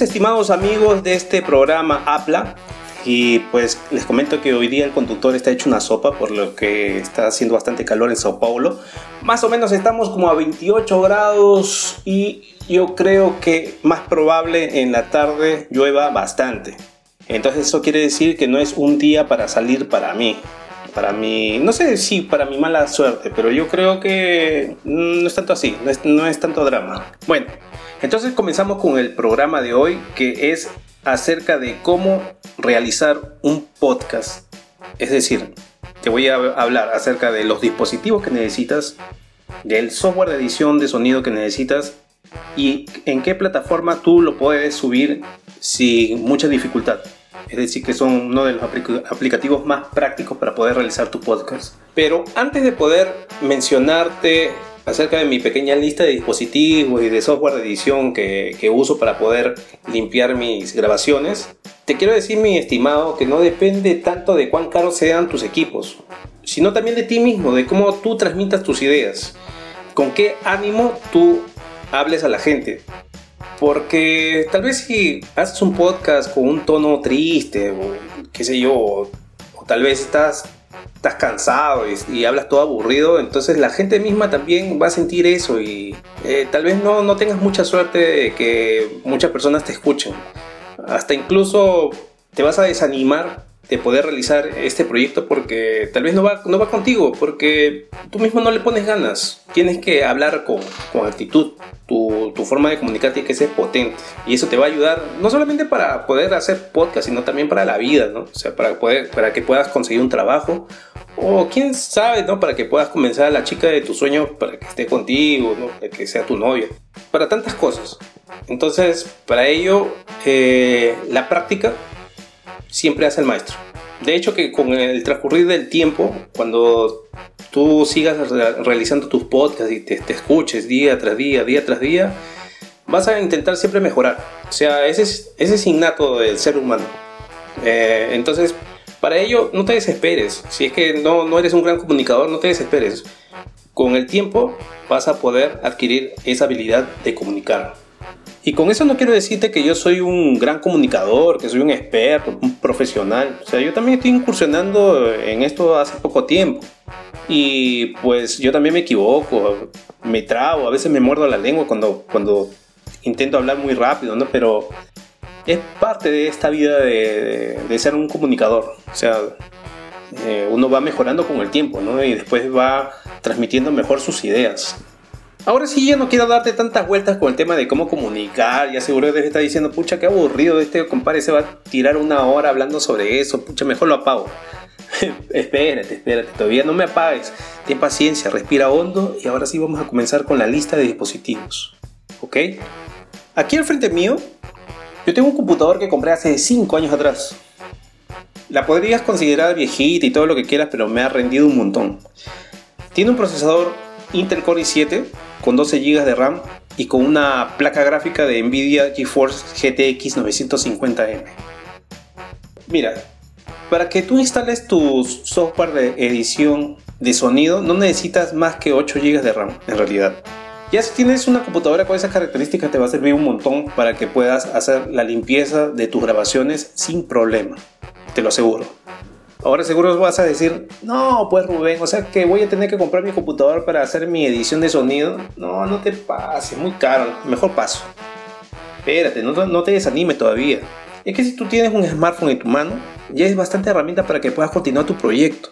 estimados amigos de este programa Apla. Y pues les comento que hoy día el conductor está hecho una sopa, por lo que está haciendo bastante calor en Sao Paulo. Más o menos estamos como a 28 grados y yo creo que más probable en la tarde llueva bastante. Entonces eso quiere decir que no es un día para salir para mí. Para mí, no sé si para mi mala suerte, pero yo creo que no es tanto así, no es, no es tanto drama. Bueno, entonces comenzamos con el programa de hoy que es acerca de cómo realizar un podcast. Es decir, te voy a hablar acerca de los dispositivos que necesitas, del software de edición de sonido que necesitas y en qué plataforma tú lo puedes subir sin mucha dificultad. Es decir, que son uno de los aplicativos más prácticos para poder realizar tu podcast. Pero antes de poder mencionarte acerca de mi pequeña lista de dispositivos y de software de edición que, que, uso para poder limpiar mis grabaciones, te quiero decir, mi estimado, que no depende tanto de cuán caros sean tus equipos, sino también de ti mismo, de cómo tú transmitas tus ideas, con qué ánimo tú hables a la gente. Porque tal vez si haces un podcast con un tono triste o qué sé yo, o, tal vez estás, estás cansado y, hablas todo aburrido, entonces la gente misma también va a sentir eso y eh, tal vez no, no tengas mucha suerte de que muchas personas te escuchen. Hasta incluso te vas a desanimar de poder realizar este proyecto porque tal vez no va, no va contigo, porque tú mismo no le pones ganas. Tienes que hablar con, con actitud. Tu, tu, forma de comunicarte tiene que ser potente. Y eso te va a ayudar no solamente para poder hacer podcast, sino también para la vida, ¿no? O sea, para, poder, para que puedas conseguir un trabajo. O quién sabe, ¿no? Para que puedas convencer a la chica de tus sueños para que esté contigo, ¿no? Para que sea tu novia. Para tantas cosas. Entonces, para ello, eh, la práctica siempre hace el maestro. De hecho que con el transcurrir del tiempo, cuando tú sigas realizando tus podcasts y te, escuches día tras día, día tras día, vas a intentar siempre mejorar. O sea, ese es, ese es innato del ser humano. Eh, entonces, para ello, no te desesperes. Si es que no, no eres un gran comunicador, no te desesperes. Con el tiempo vas a poder adquirir esa habilidad de comunicar. Y con eso no quiero decirte que yo soy un gran comunicador, que soy un experto, un profesional. O sea, yo también estoy incursionando en esto hace poco tiempo. Y pues yo también me equivoco, me trabo, a veces me muerdo la lengua cuando, cuando intento hablar muy rápido, ¿no? Pero es parte de esta vida de, de, ser un comunicador. O sea, eh, uno va mejorando con el tiempo, ¿no? Y después va transmitiendo mejor sus ideas. Ahora sí, ya no quiero darte tantas vueltas con el tema de cómo comunicar. Ya seguro debe estar diciendo, pucha, qué aburrido este compadre se va a tirar una hora hablando sobre eso. Pucha, mejor lo apago. espérate, espérate, todavía no me apagues. Ten paciencia, respira hondo y ahora sí vamos a comenzar con la lista de dispositivos. ¿Ok? Aquí al frente mío, yo tengo un computador que compré hace 5 años atrás. La podrías considerar viejita y todo lo que quieras, pero me ha rendido un montón. Tiene un procesador Intel Core i7 con 12 GB de RAM y con una placa gráfica de Nvidia GeForce GTX 950M. Mira, para que tú instales tu software de edición de sonido no necesitas más que 8 GB de RAM en realidad. Ya si tienes una computadora con esas características te va a servir un montón para que puedas hacer la limpieza de tus grabaciones sin problema, te lo aseguro. Ahora seguro vas a decir, no, pues Rubén, o sea que voy a tener que comprar mi computador para hacer mi edición de sonido. No, no te pases, muy caro, mejor paso. Espérate, no, te desanimes todavía. Es que si tú tienes un smartphone en tu mano, ya es bastante herramienta para que puedas continuar tu proyecto.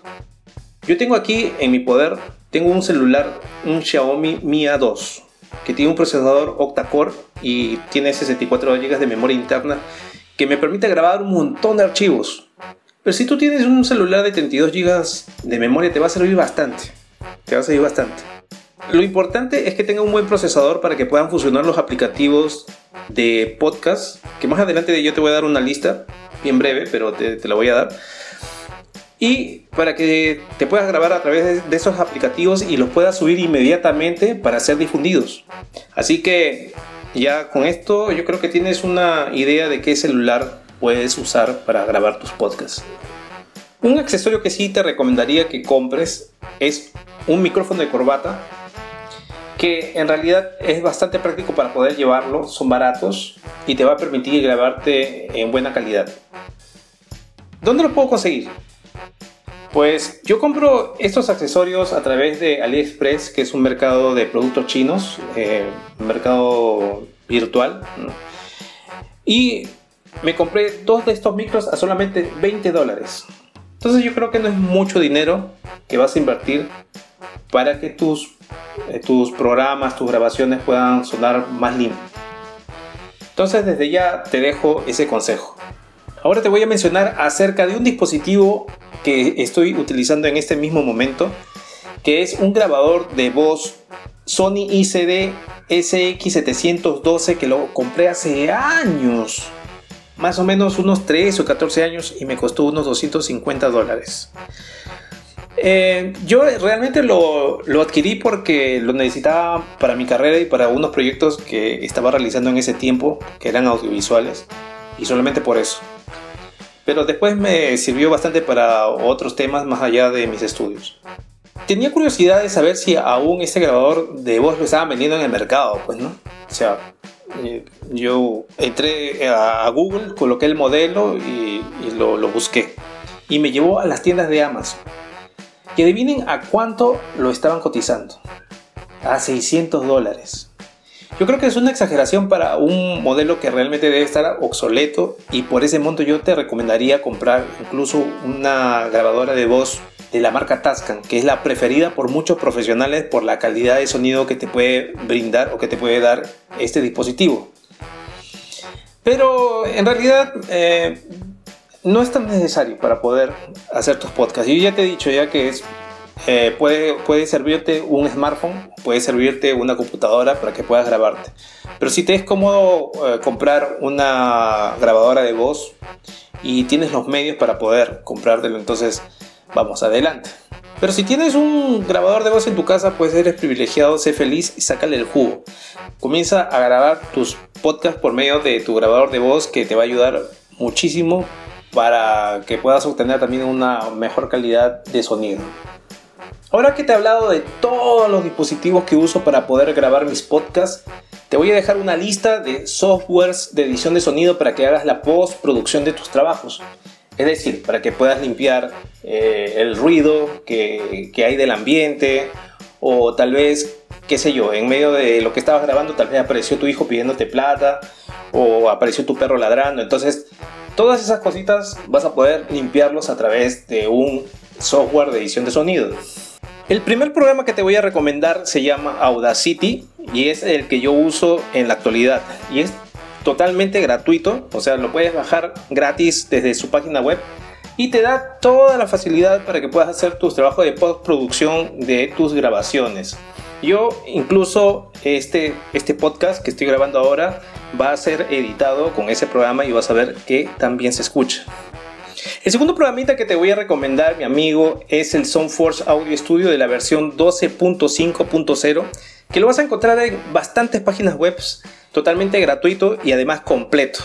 Yo tengo aquí en mi poder, tengo un celular, un Xiaomi Mi A2, que tiene un procesador octa-core y tiene 64 GB de memoria interna que me permite grabar un montón de archivos pero si tú tienes un celular de 32 GB de memoria, te va a servir bastante. Te va a servir bastante. Lo importante es que tenga un buen procesador para que puedan funcionar los aplicativos de podcast, que más adelante yo te voy a dar una lista, bien breve, pero te, la voy a dar. Y para que te puedas grabar a través de esos aplicativos y los puedas subir inmediatamente para ser difundidos. Así que ya con esto yo creo que tienes una idea de qué celular puedes usar para grabar tus podcasts. Un accesorio que sí te recomendaría que compres es un micrófono de corbata que en realidad es bastante práctico para poder llevarlo, son baratos y te va a permitir grabarte en buena calidad. ¿Dónde lo puedo conseguir? Pues yo compro estos accesorios a través de AliExpress, que es un mercado de productos chinos, eh, un mercado virtual. Y me compré dos de estos micros a solamente 20 dólares. Entonces yo creo que no es mucho dinero que vas a invertir para que tus, eh, tus programas, tus grabaciones puedan sonar más limpios. Entonces desde ya te dejo ese consejo. Ahora te voy a mencionar acerca de un dispositivo que estoy utilizando en este mismo momento, que es un grabador de voz Sony ICD SX712 que lo compré hace años, más o menos unos 13 o 14 años y me costó unos 250 dólares. Eh, yo realmente lo, lo, adquirí porque lo necesitaba para mi carrera y para unos proyectos que estaba realizando en ese tiempo, que eran audiovisuales, y solamente por eso pero después me sirvió bastante para otros temas más allá de mis estudios. Tenía curiosidad de saber si aún ese grabador de voz lo estaban vendiendo en el mercado, pues, ¿no? O sea, yo entré a Google, coloqué el modelo y, lo, busqué. Y me llevó a las tiendas de Amazon. Y adivinen a cuánto lo estaban cotizando. A 600 dólares. Yo creo que es una exageración para un modelo que realmente debe estar obsoleto y por ese monto yo te recomendaría comprar incluso una grabadora de voz de la marca Tascam, que es la preferida por muchos profesionales por la calidad de sonido que te puede brindar o que te puede dar este dispositivo. Pero en realidad eh, no es tan necesario para poder hacer tus podcasts. Yo ya te he dicho ya que es eh, puede, puede servirte un smartphone, puede servirte una computadora para que puedas grabarte. Pero si te es cómodo eh, comprar una grabadora de voz y tienes los medios para poder comprártelo, entonces vamos adelante. Pero si tienes un grabador de voz en tu casa, pues eres privilegiado, sé feliz y sácale el jugo. Comienza a grabar tus podcasts por medio de tu grabador de voz que te va a ayudar muchísimo para que puedas obtener también una mejor calidad de sonido. Ahora que te he hablado de todos los dispositivos que uso para poder grabar mis podcasts, te voy a dejar una lista de softwares de edición de sonido para que hagas la postproducción de tus trabajos. Es decir, para que puedas limpiar eh, el ruido que, que hay del ambiente o tal vez, qué sé yo, en medio de lo que estabas grabando tal vez apareció tu hijo pidiéndote plata o apareció tu perro ladrando. Entonces, todas esas cositas vas a poder limpiarlos a través de un software de edición de sonido. El primer programa que te voy a recomendar se llama Audacity y es el que yo uso en la actualidad y es totalmente gratuito, o sea, lo puedes bajar gratis desde su página web y te da toda la facilidad para que puedas hacer tus trabajos de postproducción de tus grabaciones. Yo incluso este, este podcast que estoy grabando ahora va a ser editado con ese programa y vas a ver que también se escucha. El segundo programita que te voy a recomendar, mi amigo, es el Soundforce Audio Studio de la versión 12.5.0, que lo vas a encontrar en bastantes páginas web totalmente gratuito y además completo.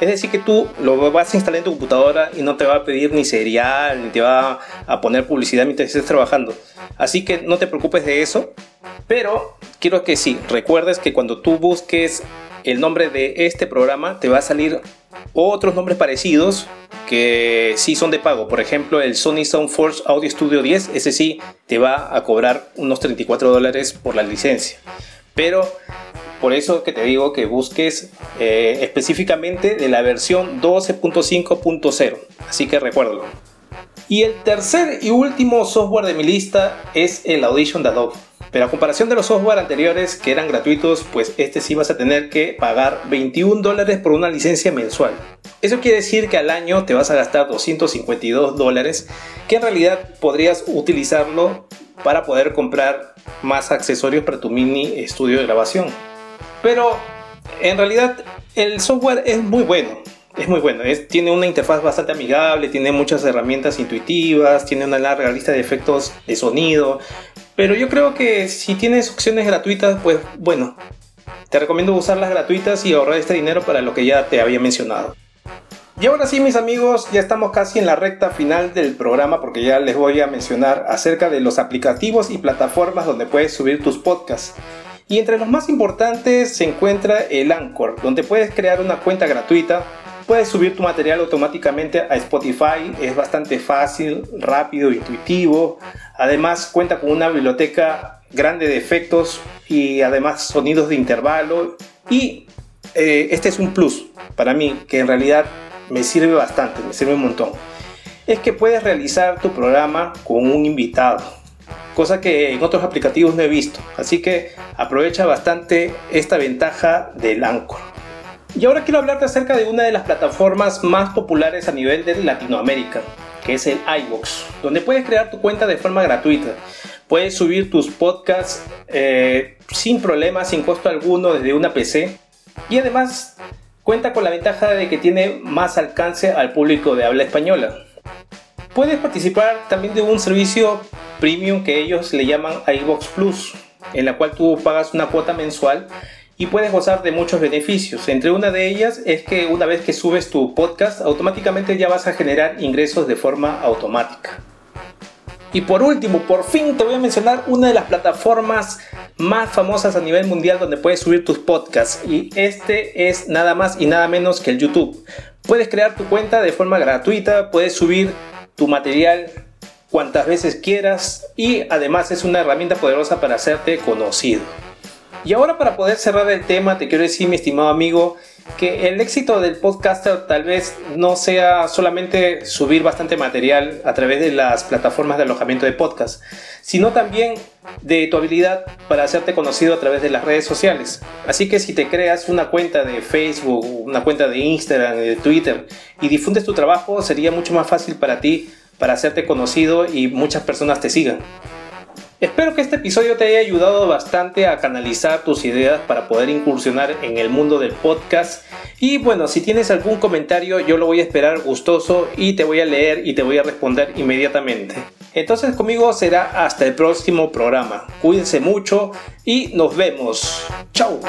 Es decir, que tú lo vas a instalar en tu computadora y no te va a pedir ni serial, ni te va a poner publicidad mientras estés trabajando. Así que no te preocupes de eso. Pero quiero que sí, recuerdes que cuando tú busques el nombre de este programa, te va a salir otros nombres parecidos que sí son de pago. Por ejemplo, el Sony Soundforce Audio Studio 10, ese sí te va a cobrar unos 34 dólares por la licencia. Pero por eso que te digo que busques eh, específicamente de la versión 12.5.0. Así que recuérdalo. Y el tercer y último software de mi lista es el Audition de Adobe. Pero a comparación de los software anteriores que eran gratuitos, pues este sí vas a tener que pagar 21 dólares por una licencia mensual. Eso quiere decir que al año te vas a gastar 252 dólares, que en realidad podrías utilizarlo para poder comprar más accesorios para tu mini estudio de grabación. Pero en realidad el software es muy bueno. Es muy bueno, tiene una interfaz bastante amigable, tiene muchas herramientas intuitivas, tiene una larga lista de efectos de sonido, pero yo creo que si tienes opciones gratuitas, pues bueno, te recomiendo usarlas gratuitas y ahorrar este dinero para lo que ya te había mencionado. Y ahora sí, mis amigos, ya estamos casi en la recta final del programa porque ya les voy a mencionar acerca de los aplicativos y plataformas donde puedes subir tus podcasts. Y entre los más importantes se encuentra el Anchor, donde puedes crear una cuenta gratuita, puedes subir tu material automáticamente a Spotify, es bastante fácil, rápido, intuitivo. Además cuenta con una biblioteca grande de efectos y además sonidos de intervalo. Y eh, este es un plus para mí, que en realidad me sirve bastante, me sirve un montón. Es que puedes realizar tu programa con un invitado cosa que en otros aplicativos no he visto. Así que aprovecha bastante esta ventaja del Anchor. Y ahora quiero hablarte acerca de una de las plataformas más populares a nivel de Latinoamérica, que es el iVoox, donde puedes crear tu cuenta de forma gratuita. Puedes subir tus podcasts eh, sin problemas, sin costo alguno desde una PC. Y además cuenta con la ventaja de que tiene más alcance al público de habla española. Puedes participar también de un servicio premium que ellos le llaman iBox Plus, en la cual tú pagas una cuota mensual y puedes gozar de muchos beneficios. Entre una de ellas es que una vez que subes tu podcast, automáticamente ya vas a generar ingresos de forma automática. Y por último, por fin te voy a mencionar una de las plataformas más famosas a nivel mundial donde puedes subir tus podcasts. Y este es nada más y nada menos que el YouTube. Puedes crear tu cuenta de forma gratuita, puedes subir tu material cuantas veces quieras y además es una herramienta poderosa para hacerte conocido. Y ahora para poder cerrar el tema te quiero decir mi estimado amigo que el éxito del podcaster tal vez no sea solamente subir bastante material a través de las plataformas de alojamiento de podcast, sino también de tu habilidad para hacerte conocido a través de las redes sociales. Así que si te creas una cuenta de Facebook, una cuenta de Instagram, de Twitter y difundes tu trabajo, sería mucho más fácil para ti para hacerte conocido y muchas personas te sigan. Espero que este episodio te haya ayudado bastante a canalizar tus ideas para poder incursionar en el mundo del podcast. Y bueno, si tienes algún comentario, yo lo voy a esperar gustoso y te voy a leer y te voy a responder inmediatamente. Entonces conmigo será hasta el próximo programa. Cuídense mucho y nos vemos. Chao.